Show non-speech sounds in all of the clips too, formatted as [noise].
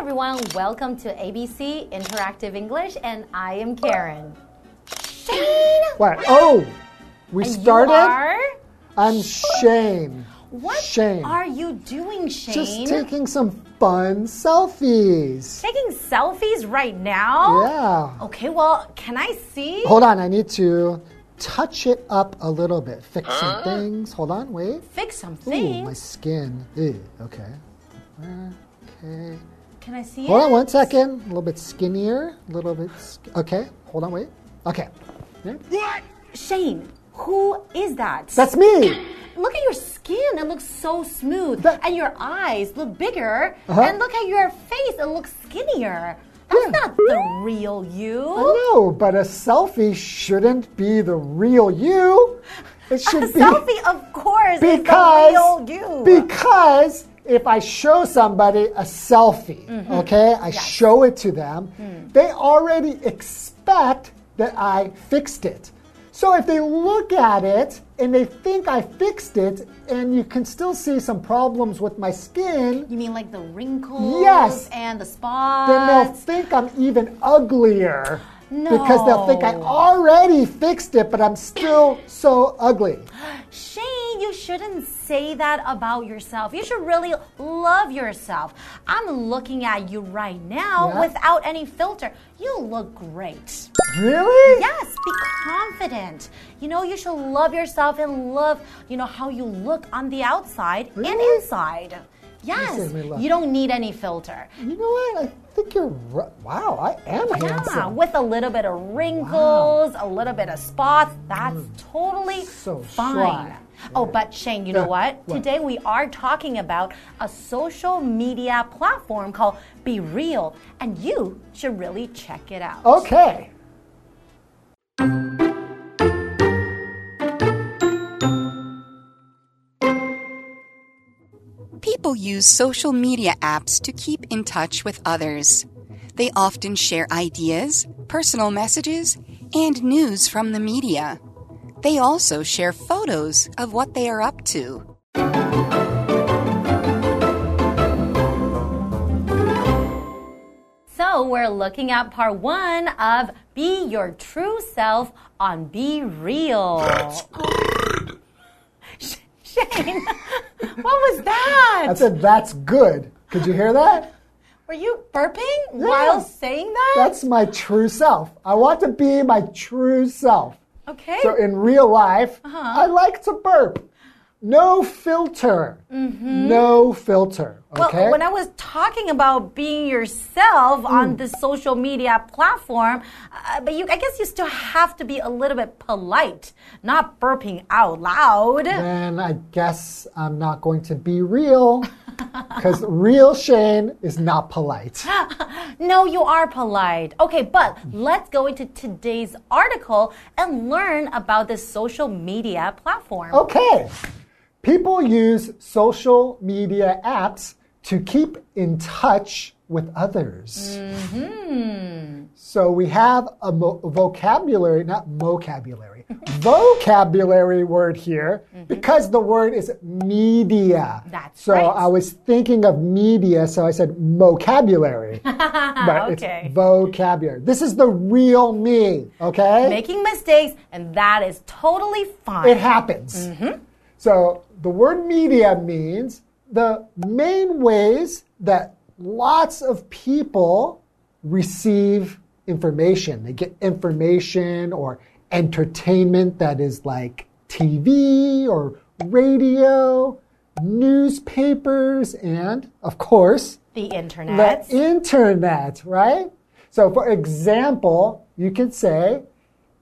everyone. Welcome to ABC Interactive English, and I am Karen. Shane! What? Oh, we And started. You are? I'm Shane. What Shane. are you doing, Shane? Just taking some fun selfies. Taking selfies right now? Yeah. Okay, well, can I see? Hold on, I need to touch it up a little bit. Fix some things. Hold on, wait. Fix some Ooh, my skin. Ew, okay. Okay. Can I see Hold it? on one second. A little bit skinnier. A little bit. Sk okay. Hold on, wait. Okay. Yeah. Shane, who is that? That's me. Look at your skin. It looks so smooth. That- and your eyes look bigger. Uh-huh. And look at your face. It looks skinnier. That's Yeah. not the real you. No, but a selfie shouldn't be the real you. It A should be selfie, of course, is the because real you. because if I show somebody a selfie, Mm-hmm. okay, I show it to them, Mm. they already expect that I fixed it. So if they look at it and they think I fixed it, and you can still see some problems with my skin, you mean like the wrinkles Yes. and the spots? then they'll think I'm even uglier. [gasps] [laughs] Because they'll think I already fixed it, but I'm still so ugly. [gasps] Shane, you shouldn't say that about yourself. You should really love yourself. I'm looking at you right now Yeah. without any filter. You look great. Really? Yes, be confident. You know, you should love yourself and love, you know, how you look on the outside and inside. Yes, Let me look. you don't need any filter. You know what? I think you're right. Wow, I am Yeah, handsome. with a little bit of wrinkles, a little bit of spots, that's totally Mm. So fine. shy. Oh, but Shane, you know what? what? Today we are talking about a social media platform called BeReal, and you should really check it out. Okay. People use social media apps to keep in touch with others. They often share ideas, personal messages, and news from the media. They also share photos of what they are up to. So we're looking at part one of Be Your True Self on BeReal. That's good. [laughs] Shane, what was that? I said that's good. Could you hear that? Were you burping while saying that? That's my true self. I want to be my true self. okay. So in real life, Uh-huh. I like to burp. No filter. No filter. Mm-hmm. Well, Okay. when I was talking about being yourself on the social media platform, uh, but you, I guess you still have to be a little bit polite, not burping out loud. then I guess I'm not going to be real. [laughs] Because real Shane is not polite. [laughs] No, you are polite. Okay, but let's go into today's article and learn about this social media platform. Okay. People use social media apps to keep in touch with others. Mm-hmm. So we have a mo- vocabulary, not vocabulary, [laughs] vocabulary word here mm-hmm. because the word is media. That's so right. I was thinking of media, so I said vocabulary. [laughs] but Okay. it's vocabulary. This is the real me, okay? Making mistakes, and that is totally fine. It happens. Mm-hmm. So the word media means the main ways that lots of people receive information. They get information or entertainment that is like TV or radio, newspapers, and of course, the internet. the internet, right? So, for example, you could say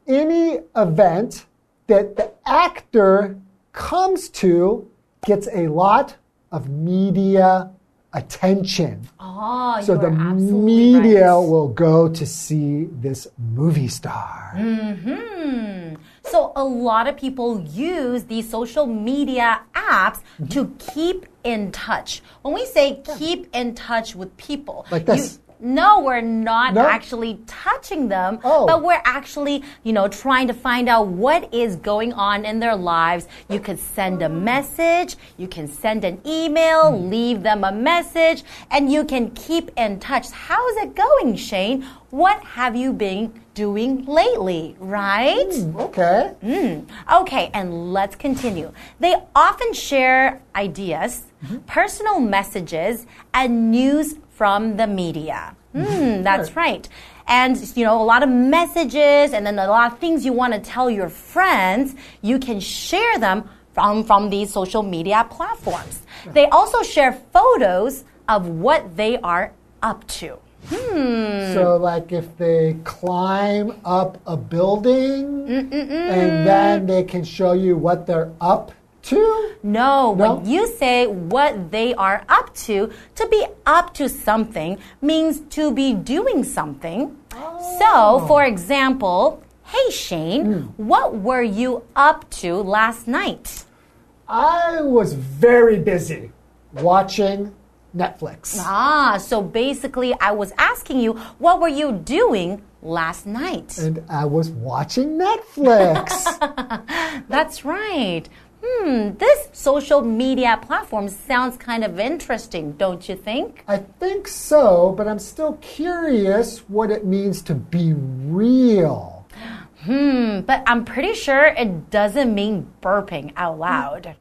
any event that the actor comes to gets a lot of media attention. oh, So the media right. will go to see this movie star. Hmm. So a lot of people use these social media apps Mm-hmm. to keep in touch. When we say keep in touch with people, Like you- this. No, we're not No? actually touching them, Oh. but we're actually, you know, trying to find out what is going on in their lives. You could send a message, you can send an email, hmm. leave them a message, and you can keep in touch. How's it going, Shane? What have you been doing lately, right? Hmm, okay. Hmm, okay, and let's continue. They often share ideas, personal messages, and news from the media. Hmm, that's right. And, you know, a lot of messages and then a lot of things you want to tell your friends, you can share them from, from these social media platforms. They also share photos of what they are up to. Hmm. So, like if they climb up a building and then they can show you what they're up to? No, No? when you say what they are up to, to be up to something means to be doing something. So, for example, hey Shane, what were you up to last night? I was very busy watching Netflix. Ah, so basically, I was asking you, what were you doing last night? And I was watching Netflix. [laughs] That's right. Hmm, this social media platform sounds kind of interesting, don't you think? I think so, but I'm still curious what it means to be real. Hmm, but I'm pretty sure it doesn't mean burping out loud.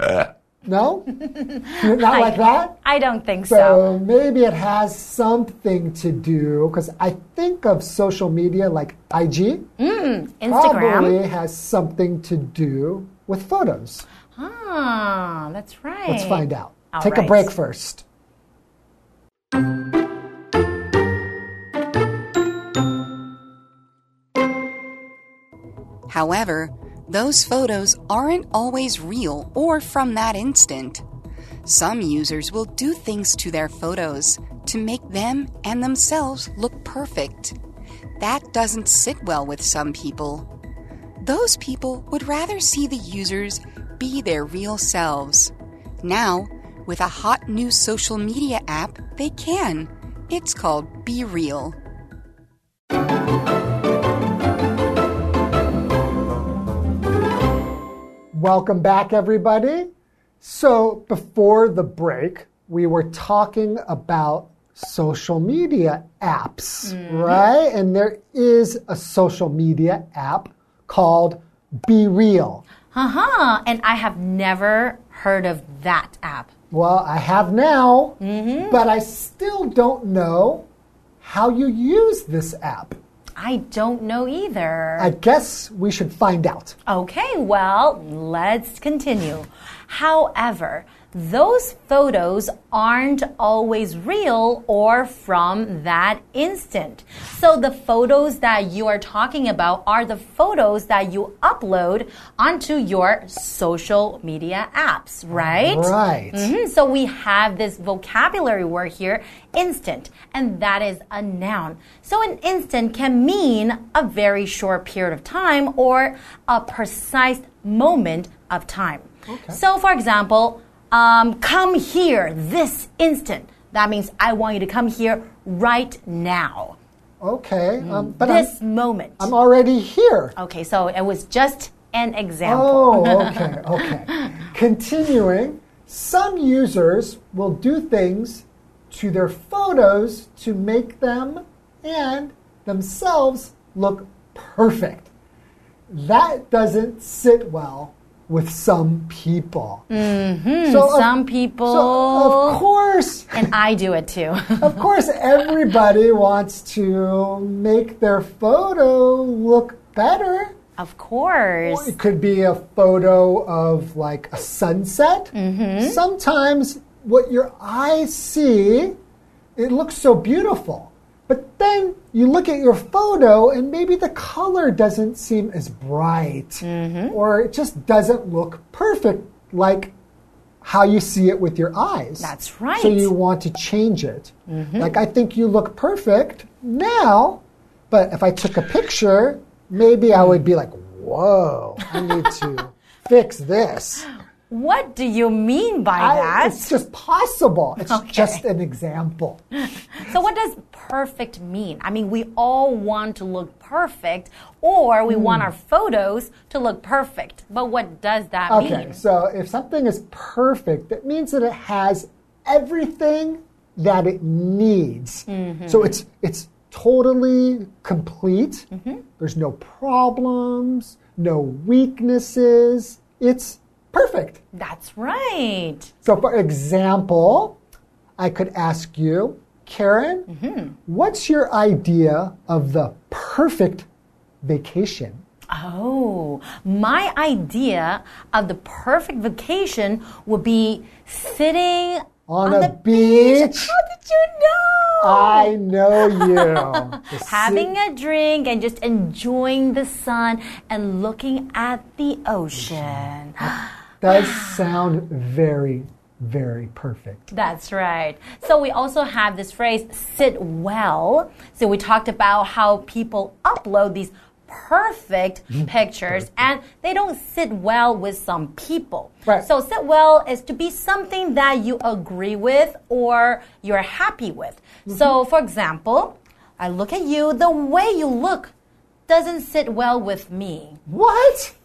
[laughs] No? Not [laughs] like that? I don't think so. So maybe it has something to do, because I think of social media like IG. Instagram. Probably has something to do with photos. Ah, that's right. Let's find out. All Take a break first. However, those photos aren't always real or from that instant. Some users will do things to their photos to make them and themselves look perfect. That doesn't sit well with some people. Those people would rather see the users be their real selves. Now, with a hot new social media app, they can. It's called BeReal. Welcome back, everybody. So, before the break, we were talking about social media apps, mm-hmm. right? And there is a social media app called BeReal. Uh huh. And I have never heard of that app. Well, I have now, but I still don't know how you use this app. I don't know either. I guess we should find out. Okay, well, let's continue. However, those photos aren't always real or from that instant. So the photos that you are talking about are the photos that you upload onto your social media apps, right? Right. Mhm, So we have this vocabulary word here, instant, and that is a noun. So an instant can mean a very short period of time or a precise moment of time. Okay. So, for example, um, come here this instant. That means I want you to come here right now. Okay, um, but I'm, this moment. I'm already here. okay, so it was just an example. Oh, [laughs] okay, okay. Continuing, some users will do things to their photos to make them and themselves look perfect. That doesn't sit well with some people. Mm-hmm. So of- Some people. So of course, and I do it too. [laughs] of course, everybody wants to make their photo look better. of course. It could be a photo of like a sunset. Mm-hmm. Sometimes what your eyes see, it looks so beautiful. But then you look at your photo and maybe the color doesn't seem as bright Mm-hmm. or it just doesn't look perfect like how you see it with your eyes. That's So right. Mm-hmm. you want to change it. Like, I think you look perfect now, but if I took a picture, maybe I would be like, whoa, I need to [laughs] fix this. What do you mean by I- that? it's just possible. It's Okay. just an example. [laughs] So, what does perfect mean? I mean, we all want to look perfect, or we want Hmm. our photos to look perfect. But what does that Okay, mean? Okay, so if something is perfect, that means that it has everything that it needs. Mm-hmm. So it's it's totally complete. Mm-hmm. There's no problems, no weaknesses. It's perfect. That's right. So, for example, I could ask you, Karen, Mm-hmm. what's your idea of the perfect vacation? Oh, my idea of the perfect vacation would be sitting On on a the beach? How did you know? I know you. [laughs] Having a drink and just enjoying the sun and looking at the ocean. [gasps] [gasps] does [sighs] sound very, very perfect. That's right. So we also have this phrase, sit well. So we talked about how people upload these perfect Mm-hmm. pictures and they don't sit well with some people. Right. So sit well is to be something that you agree with or you're happy with. Mm-hmm. So for example, I look at you, the way you look doesn't sit well with me. What?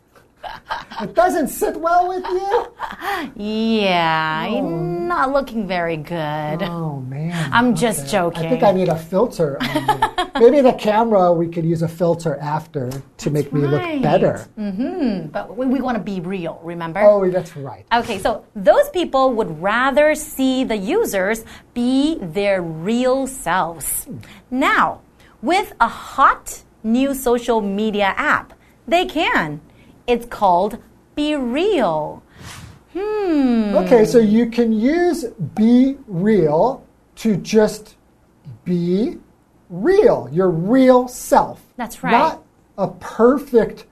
It doesn't sit well with you? Yeah, you're oh. not looking very good. Oh, man. I'm just joking. I think I need a filter on. [laughs] Maybe the camera, we could use a filter after to make me look right. better. Mm-hmm. But we, we want to be real, remember? Oh, that's right. Okay, so those people would rather see the users be their real selves. Hmm. Now, with a hot new social media app, they can. It's called BeReal. Hmm. Okay, so you can use be real to just be real, your real self. That's right. Not a perfect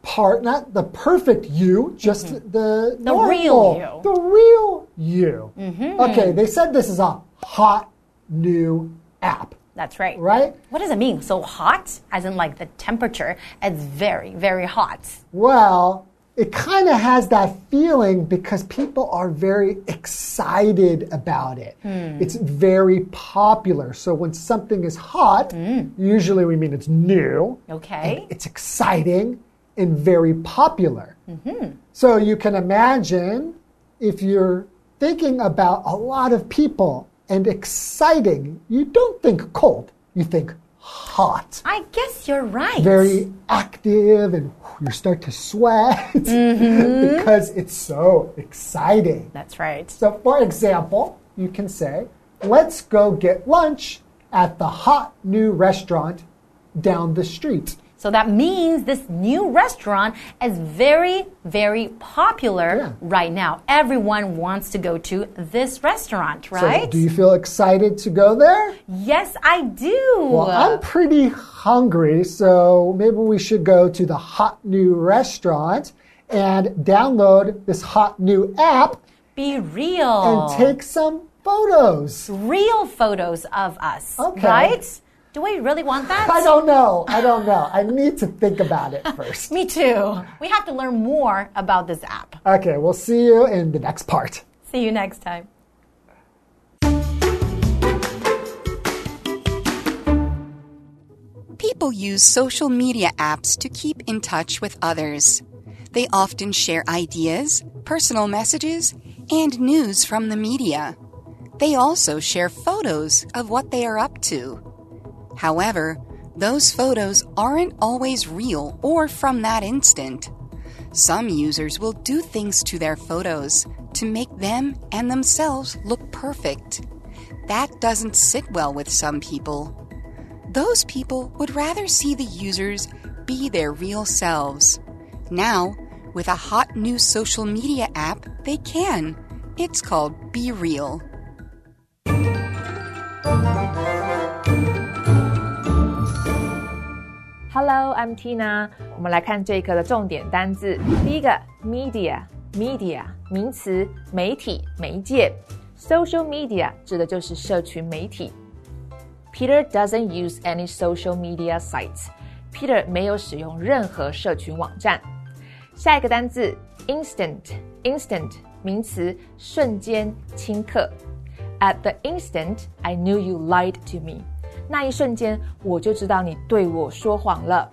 part, not the perfect you, just the Mm-hmm. The normal, real you. The real you. Okay, they said this is a hot new app, That's right. right? What does it mean? So hot, as in like the temperature, it's very, very hot. Well, it kind of has that feeling because people are very excited about it. Hmm. It's very popular. So when something is hot, usually we mean it's new. Hmm. Okay. it's exciting and very popular. Mm-hmm. So you can imagine if you're thinking about a lot of people and exciting, you don't think cold, you think hot I guess you're right. very active and you start to sweat [laughs] Mm-hmm. because it's so exciting. That's right. So, for example, you can say, Let's go get lunch at the hot new restaurant down the street. So that means this new restaurant is very, very popular Yeah. right now. Everyone wants to go to this restaurant, right? So, do you feel excited to go there? yes, I do. Well, I'm pretty hungry, so maybe we should go to the hot new restaurant and download this hot new app Be real. and take some photos. real photos of us, Okay. right? Do we really want that? I don't know. I don't know. I need to think about it [laughs] first. Me too. We have to learn more about this app. Okay, we'll see you in the next part. See you next time. People use social media apps to keep in touch with others. They often share ideas, personal messages, and news from the media. They also share photos of what they are up to. However, those photos aren't always real or from that instant. Some users will do things to their photos to make them and themselves look perfect. That doesn't sit well with some people. Those people would rather see the users be their real selves. Now, with a hot new social media app, they can. It's called BeReal. Hello, I'm Tina。我们来看这一课的重点单字。第一个，media，media 名词，媒体、媒介。Social media 指的就是社群媒体。Peter doesn't use any social media sites. Peter 没有使用任何社群网站。下一个单字，instant， instant 名词，瞬间、顷刻。At the instant, I knew you lied to me. 那一瞬间，我就知道你对我说谎了。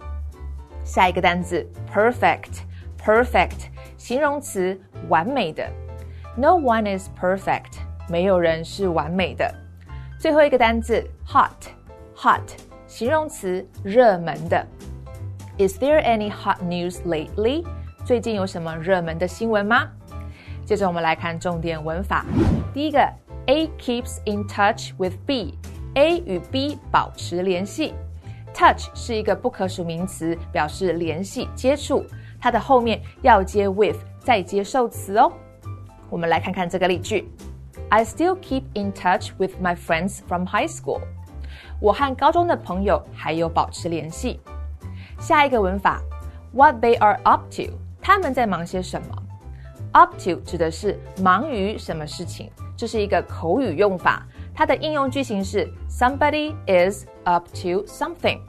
下一个单词，perfect，perfect，形容词，完美的。No one is perfect，没有人是完美的。最后一个单词，hot，hot，形容词，热门的。Is there any hot news lately？最近有什么热门的新闻吗？接着我们来看重点文法。第一个，A keeps in touch with B A 与 B 保持联系。Touch 是一个不可数名词，表示联系、接触，它的后面要接 with，再接受词哦。我们来看看这个例句：I still keep in touch with my friends from high school。我和高中的朋友还有保持联系。下一个文法，What they are up to，他们在忙些什么？Up to 指的是忙于什么事情，这是一个口语用法。它的应用句型是 Somebody is up to something。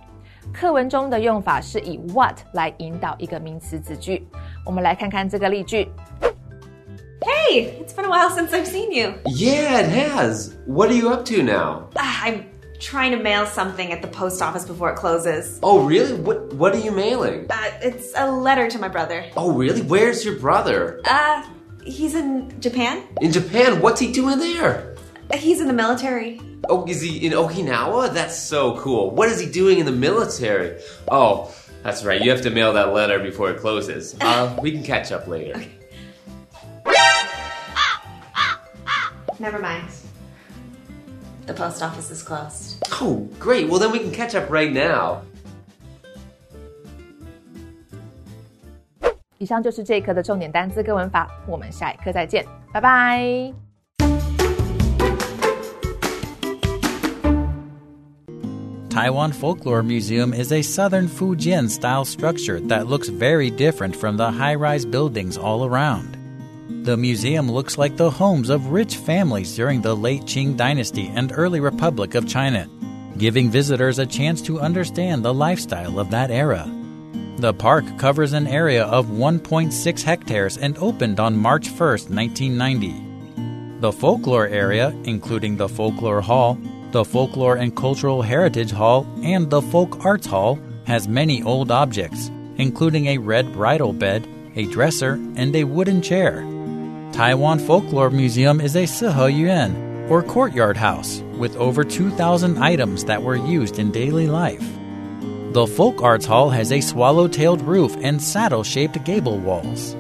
课文中的用法是以 what 来引导一个名词子句。我们来看看这个例句。Hey, it's been a while since I've seen you. Yeah, it has. What are you up to now? Ah, I'm trying to mail something at the post office before it closes. Oh, really? What What are you mailing? Uh, it's a letter to my brother. Oh, really? Where's your brother? Uh, he's in Japan. In Japan? What's he doing there? He's in the military. Oh, is he in Okinawa? That's so cool. What is he doing in the military? Oh, that's right. You have to mail that letter before it closes. Uh, [laughs] we can catch up later. Never mind. The post office is closed. Oh, great. Well, then we can catch up right now. 以上就是这一课的重点单词跟文法，我们下一课再见，拜拜。 Taiwan Folklore Museum is a southern Fujian style structure that looks very different from the high rise buildings all around. The museum looks like the homes of rich families during the late Qing Dynasty and early Republic of China, giving visitors a chance to understand the lifestyle of that era. The park covers an area of 1.6 hectares and opened on March 1, 1990. The folklore area, including the Folklore Hall, the Folklore and Cultural Heritage Hall, and the Folk Arts Hall, has many old objects, including a red bridal bed, a dresser, and a wooden chair. Taiwan Folklore Museum is a Sihe Yuan, or courtyard house, with over 2,000 items that were used in daily life. The Folk Arts Hall has a swallow tailed roof and saddle shaped gable walls.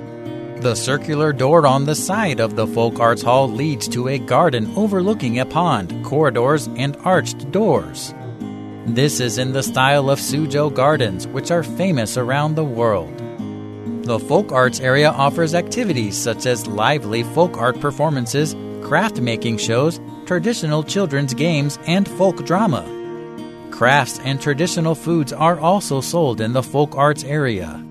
The circular door on the side of the Folk Arts Hall leads to a garden overlooking a pond, corridors, and arched doors. This is in the style of Suzhou Gardens, which are famous around the world. The folk arts area offers activities such as lively folk art performances, craft making shows, traditional children's games, and folk drama. Crafts and traditional foods are also sold in the folk arts area.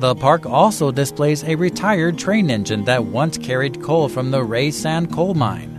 The park also displays a retired train engine that once carried coal from the Ray Sand coal mine.